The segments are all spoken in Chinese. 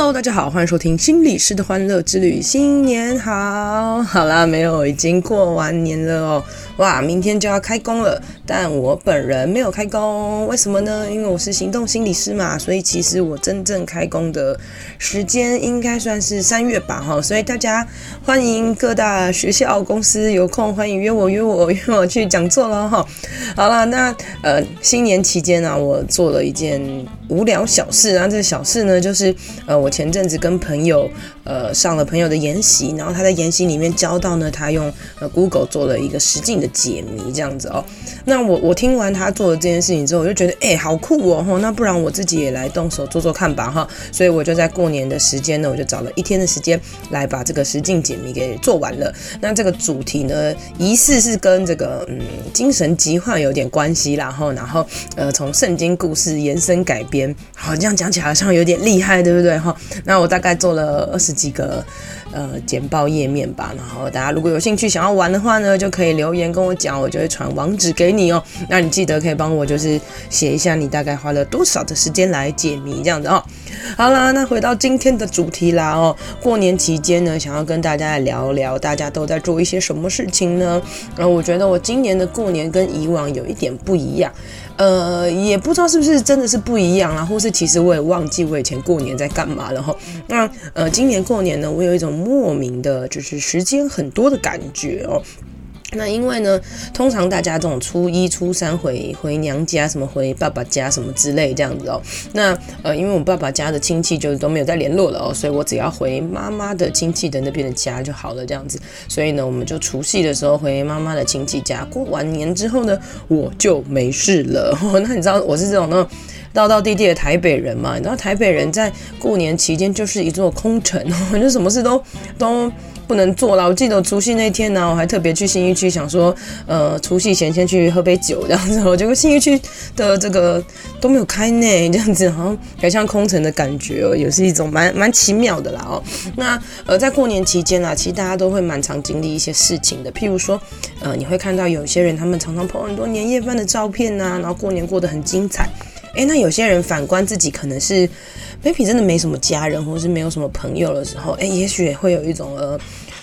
Hello，大家好，欢迎收听心理师的欢乐之旅。新年好，好啦，没有，已经过完年了哦。哇，明天就要开工了，但我本人没有开工，为什么呢？因为我是行动心理师嘛，所以其实我真正开工的时间应该算是三月吧，哈。所以大家欢迎各大学校、公司有空欢迎约我、约我、约我去讲座了哈。好了，那呃，新年期间呢、啊，我做了一件无聊小事，然后这个小事呢，就是呃，我前阵子跟朋友呃上了朋友的研习，然后他在研习里面教到呢，他用呃 Google 做了一个实境的。解谜这样子哦，那我我听完他做的这件事情之后，我就觉得哎、好酷哦，那不然我自己也来动手做做看吧哈。所以我就在过年的时间呢，我就找了一天的时间来把这个实境解谜给做完了。那这个主题呢，疑似是跟这个嗯精神疾患有点关系，然后然后呃从圣经故事延伸改编，好，这样讲起来好像有点厉害，对不对哈？那我大概做了二十几个。呃，简报页面吧，然后大家如果有兴趣想要玩的话呢，就可以留言跟我讲，我就会传网址给你哦。那你记得可以帮我就是写一下你大概花了多少的时间来解谜这样子哦。好啦，那回到今天的主题啦哦，过年期间呢，想要跟大家来聊聊，大家都在做一些什么事情呢？然后我觉得我今年的过年跟以往有一点不一样。呃，也不知道是不是真的是不一样啊，或是其实我也忘记我以前过年在干嘛了哈。那呃，今年过年呢，我有一种莫名的，就是时间很多的感觉哦。那因为呢，通常大家这种初一、初三回回娘家，什么回爸爸家什么之类这样子哦。那呃，因为我爸爸家的亲戚就都没有再联络了哦，所以我只要回妈妈的亲戚的那边的家就好了这样子。所以呢，我们就除夕的时候回妈妈的亲戚家，过完年之后呢，我就没事了。那你知道我是这种那种道道地地的台北人嘛？你知道台北人在过年期间就是一座空城，就什么事都都。不能做了。我记得除夕那天呢，我还特别去新义区，想说，呃，除夕前先去喝杯酒这样子。我觉得信义区的这个都没有开呢，这样子好像很像空城的感觉哦，也是一种蛮蛮奇妙的啦哦。那呃，在过年期间啊，其实大家都会蛮常经历一些事情的，譬如说，呃，你会看到有些人他们常常拍很多年夜饭的照片呐，然后过年过得很精彩。诶，那有些人反观自己，可能是。Maybe 真的没什么家人，或是没有什么朋友的时候，哎，也许也会有一种呃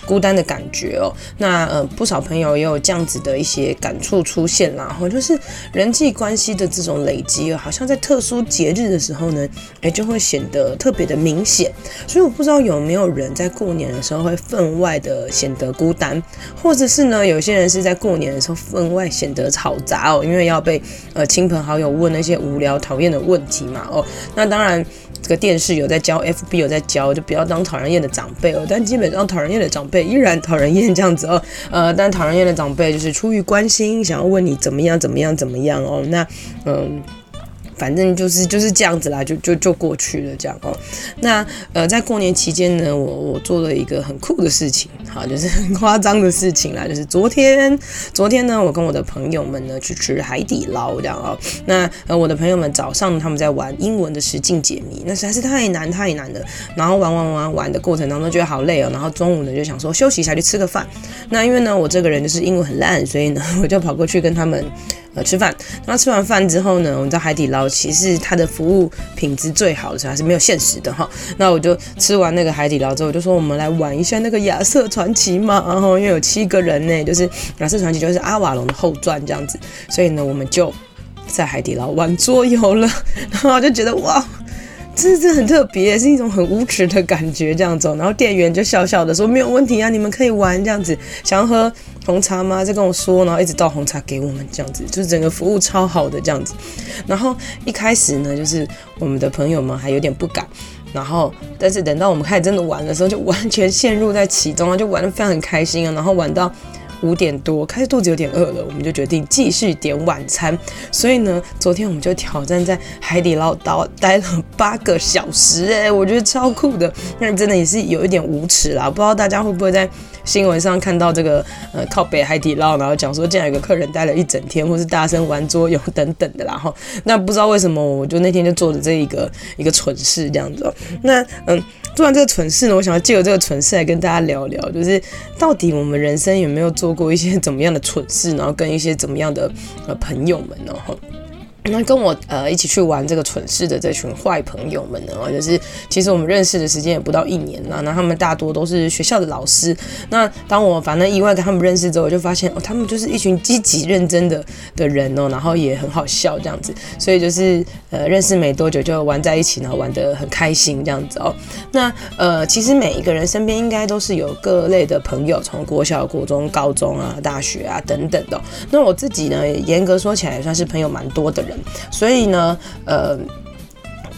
孤单的感觉哦。那呃不少朋友也有这样子的一些感触出现啦，然后就是人际关系的这种累积，好像在特殊节日的时候呢，哎就会显得特别的明显。所以我不知道有没有人在过年的时候会分外的显得孤单，或者是呢有些人是在过年的时候分外显得嘈杂哦，因为要被呃亲朋好友问那些无聊讨厌的问题嘛哦。那当然。这个电视有在教，FB 有在教，就不要当讨人厌的长辈哦。但基本上讨人厌的长辈依然讨人厌这样子哦。呃，但讨人厌的长辈就是出于关心，想要问你怎么样，怎么样，怎么样哦。那嗯。反正就是就是这样子啦，就就就过去了这样哦。那呃，在过年期间呢，我我做了一个很酷的事情，好，就是很夸张的事情啦，就是昨天昨天呢，我跟我的朋友们呢去吃海底捞这样哦。那呃，我的朋友们早上他们在玩英文的实境解谜，那实在是太难太难了。然后玩玩玩玩的过程当中觉得好累哦，然后中午呢就想说休息一下去吃个饭。那因为呢，我这个人就是英文很烂，所以呢，我就跑过去跟他们。吃饭，然后吃完饭之后呢，我们在海底捞，其实它的服务品质最好的时候还是没有限时的哈。那我就吃完那个海底捞之后，我就说我们来玩一下那个亚瑟传奇嘛，然后因为有七个人呢，就是亚瑟传奇就是阿瓦隆的后传这样子，所以呢，我们就在海底捞玩桌游了，然后就觉得哇。这这很特别，是一种很无耻的感觉，这样子。然后店员就笑笑的说：“没有问题啊，你们可以玩这样子。想要喝红茶吗？在跟我说。”然后一直倒红茶给我们，这样子，就是整个服务超好的这样子。然后一开始呢，就是我们的朋友们还有点不敢。然后，但是等到我们开始真的玩的时候，就完全陷入在其中啊，就玩得非常开心啊。然后玩到。五点多，开始肚子有点饿了，我们就决定继续点晚餐。所以呢，昨天我们就挑战在海底捞待待了八个小时，哎，我觉得超酷的。那真的也是有一点无耻啦，不知道大家会不会在新闻上看到这个呃靠北海底捞，然后讲说竟然有个客人待了一整天，或是大声玩桌游等等的啦，然后那不知道为什么，我就那天就做了这一个一个蠢事这样子。那嗯，做完这个蠢事呢，我想要借由这个蠢事来跟大家聊聊，就是到底我们人生有没有做过一些怎么样的蠢事，然后跟一些怎么样的呃朋友们呢？哈。那跟我呃一起去玩这个蠢事的这群坏朋友们呢，就是其实我们认识的时间也不到一年了。那他们大多都是学校的老师。那当我反正意外跟他们认识之后，我就发现哦，他们就是一群积极认真的的人哦，然后也很好笑这样子。所以就是呃认识没多久就玩在一起，然后玩得很开心这样子哦。那呃其实每一个人身边应该都是有各类的朋友，从国小、国中、高中啊、大学啊等等的。那我自己呢，严格说起来也算是朋友蛮多的人。所以呢，呃。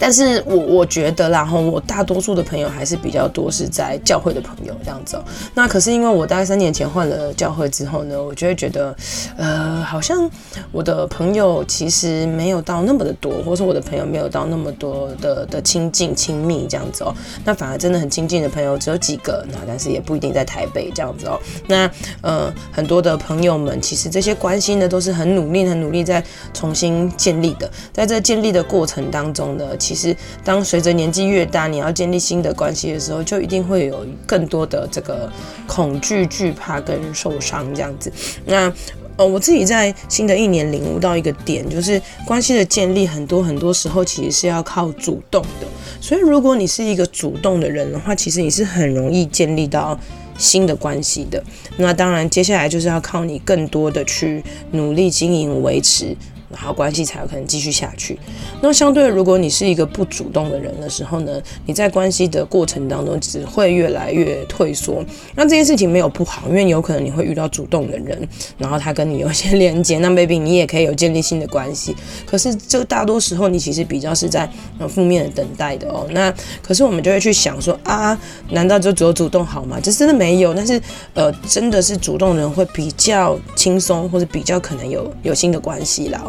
但是我我觉得，然后我大多数的朋友还是比较多是在教会的朋友这样子哦。那可是因为我大概三年前换了教会之后呢，我就会觉得，呃，好像我的朋友其实没有到那么的多，或者说我的朋友没有到那么多的的亲近亲密这样子哦。那反而真的很亲近的朋友只有几个，那但是也不一定在台北这样子哦。那呃，很多的朋友们其实这些关系呢都是很努力很努力在重新建立的，在这建立的过程当中呢。其实，当随着年纪越大，你要建立新的关系的时候，就一定会有更多的这个恐惧、惧怕跟受伤这样子。那呃，我自己在新的一年领悟到一个点，就是关系的建立，很多很多时候其实是要靠主动的。所以，如果你是一个主动的人的话，其实你是很容易建立到新的关系的。那当然，接下来就是要靠你更多的去努力经营、维持。然后关系才有可能继续下去。那相对，如果你是一个不主动的人的时候呢，你在关系的过程当中只会越来越退缩。那这件事情没有不好，因为有可能你会遇到主动的人，然后他跟你有一些连接，那 maybe 你也可以有建立新的关系。可是这大多时候你其实比较是在负面的等待的哦。那可是我们就会去想说啊，难道就只有主动好吗？这真的没有。但是呃，真的是主动人会比较轻松，或者比较可能有有新的关系啦。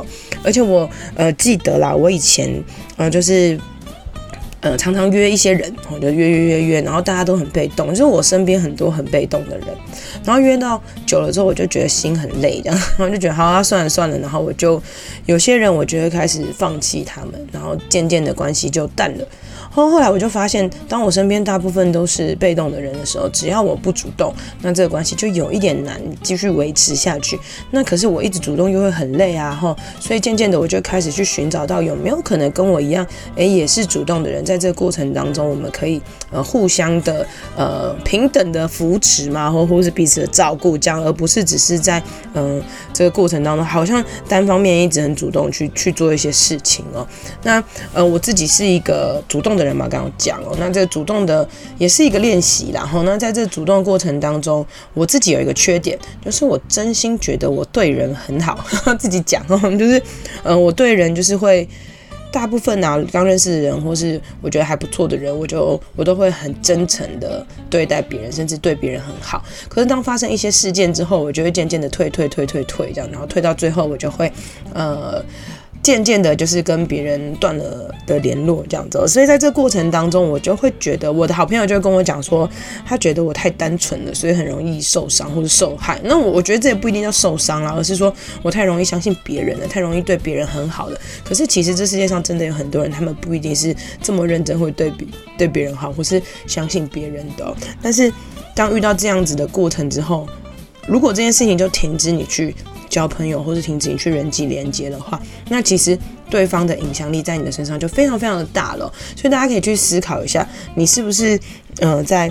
而且我呃记得啦，我以前呃就是呃常常约一些人，我就约约约约，然后大家都很被动，就是我身边很多很被动的人，然后约到久了之后，我就觉得心很累，这样，然后就觉得好啊，算了算了，然后我就有些人我觉得开始放弃他们，然后渐渐的关系就淡了。后后来我就发现，当我身边大部分都是被动的人的时候，只要我不主动，那这个关系就有一点难继续维持下去。那可是我一直主动又会很累啊，吼，所以渐渐的我就开始去寻找到有没有可能跟我一样，诶，也是主动的人，在这个过程当中，我们可以呃互相的呃平等的扶持嘛，或或是彼此的照顾这样，而不是只是在嗯、这个过程当中，好像单方面一直很主动去去做一些事情哦。那呃我自己是一个主动的人嘛，刚刚讲哦，那这主动的也是一个练习，然后呢，在这主动的过程当中，我自己有一个缺点，就是我真心觉得我对人很好，自己讲哦，就是呃，我对人就是会大部分啊，刚认识的人或是我觉得还不错的人，我就我都会很真诚的对待别人，甚至对别人很好。可是当发生一些事件之后，我就会渐渐的退退退退退这样，然后退到最后，我就会呃。渐渐的，就是跟别人断了的联络这样子，所以在这过程当中，我就会觉得我的好朋友就会跟我讲说，他觉得我太单纯了，所以很容易受伤或者受害。那我我觉得这也不一定叫受伤啦，而是说我太容易相信别人了，太容易对别人很好了。可是其实这世界上真的有很多人，他们不一定是这么认真会对比对别人好，或是相信别人的。但是当遇到这样子的过程之后，如果这件事情就停止你去。交朋友，或是停止你去人际连接的话，那其实对方的影响力在你的身上就非常非常的大了。所以大家可以去思考一下，你是不是呃在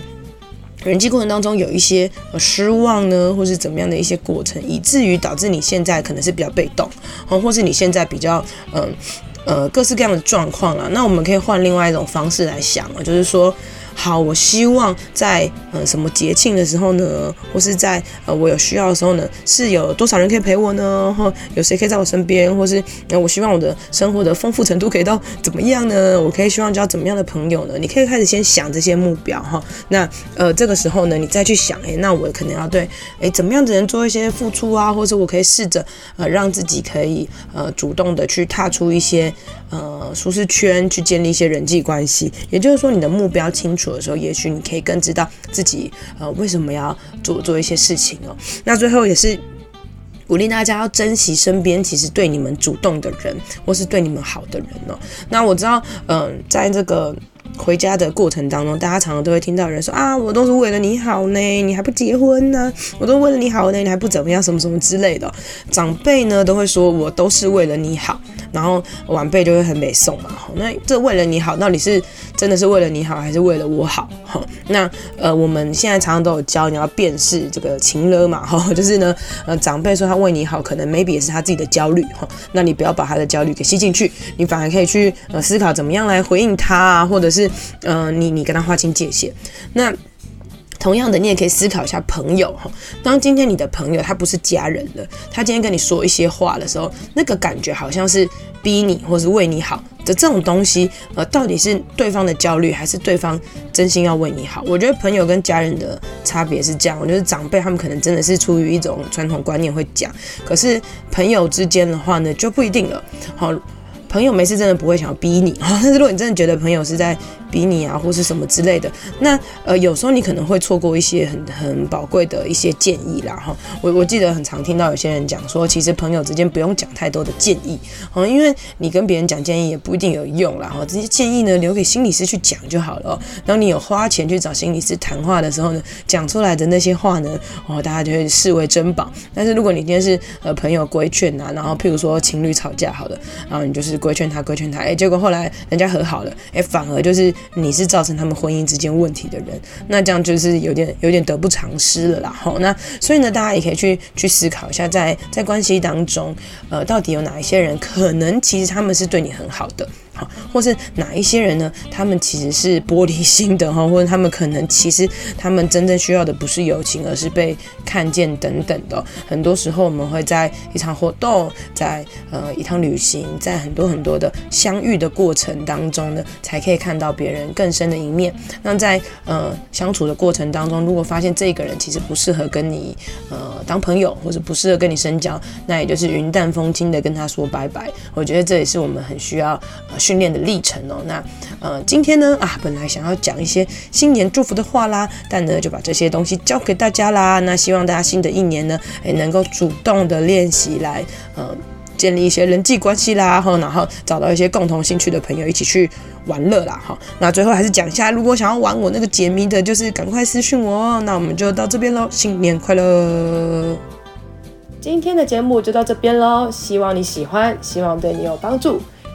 人际过程当中有一些失望呢，或是怎么样的一些过程，以至于导致你现在可能是比较被动，或是你现在比较嗯呃，呃各式各样的状况啊。那我们可以换另外一种方式来想啊，就是说。好，我希望在呃什么节庆的时候呢，或是在呃我有需要的时候呢，是有多少人可以陪我呢？或有谁可以在我身边？或是呃我希望我的生活的丰富程度可以到怎么样呢？我可以希望交怎么样的朋友呢？你可以开始先想这些目标哈。那呃这个时候呢，你再去想，诶，那我可能要对诶怎么样的人做一些付出啊，或者我可以试着呃让自己可以呃主动的去踏出一些呃舒适圈，去建立一些人际关系。也就是说，你的目标清楚。楚的时候，也许你可以更知道自己呃为什么要做做一些事情哦。那最后也是鼓励大家要珍惜身边其实对你们主动的人，或是对你们好的人哦。那我知道，嗯、在这个。回家的过程当中，大家常常都会听到人说啊，我都是为了你好呢，你还不结婚呢？我都为了你好呢，你还不怎么样，什么什么之类的。长辈呢都会说我都是为了你好，然后晚辈就会很美颂嘛。那这为了你好，到底是真的是为了你好，还是为了我好？哈，那呃，我们现在常常都有教你要辨识这个情勒嘛，哈，就是呢，呃，长辈说他为你好，可能 maybe 也是他自己的焦虑，哈，那你不要把他的焦虑给吸进去，你反而可以去呃思考怎么样来回应他啊，或者是。嗯、你你跟他划清界限。那同样的，你也可以思考一下朋友哈。当今天你的朋友他不是家人了，他今天跟你说一些话的时候，那个感觉好像是逼你或是为你好的这种东西，呃，到底是对方的焦虑，还是对方真心要为你好？我觉得朋友跟家人的差别是这样。我觉得长辈他们可能真的是出于一种传统观念会讲，可是朋友之间的话呢，就不一定了。好。朋友没事真的不会想要逼你，但是如果你真的觉得朋友是在比你啊，或是什么之类的，那呃有时候你可能会错过一些很很宝贵的一些建议啦哈。我我记得很常听到有些人讲说，其实朋友之间不用讲太多的建议，哦，因为你跟别人讲建议也不一定有用啦哈。这些建议呢，留给心理师去讲就好了。当你有花钱去找心理师谈话的时候呢，讲出来的那些话呢，哦，大家就会视为珍宝。但是如果你今天是呃朋友规劝呐，然后譬如说情侣吵架好了，然后你就是。规劝他，规劝他，哎，结果后来人家和好了，哎，反而就是你是造成他们婚姻之间问题的人，那这样就是有点有点得不偿失了啦。好，那所以呢，大家也可以去去思考一下在，在在关系当中，呃，到底有哪一些人可能其实他们是对你很好的。或是哪一些人呢？他们其实是玻璃心的哈，或者他们可能其实他们真正需要的不是友情，而是被看见等等的。很多时候我们会在一场活动，在呃一趟旅行，在很多很多的相遇的过程当中呢，才可以看到别人更深的一面。那在呃相处的过程当中，如果发现这个人其实不适合跟你呃当朋友，或者不适合跟你深交，那也就是云淡风轻的跟他说拜拜。我觉得这也是我们很需要呃。训练的历程哦，那呃，今天呢啊，本来想要讲一些新年祝福的话啦，但呢就把这些东西交给大家啦。那希望大家新的一年呢，诶，能够主动的练习来呃建立一些人际关系啦，哈，然后找到一些共同兴趣的朋友一起去玩乐啦，哈。那最后还是讲一下，如果想要玩我那个解谜的，就是赶快私讯我哦。那我们就到这边喽，新年快乐！今天的节目就到这边喽，希望你喜欢，希望对你有帮助。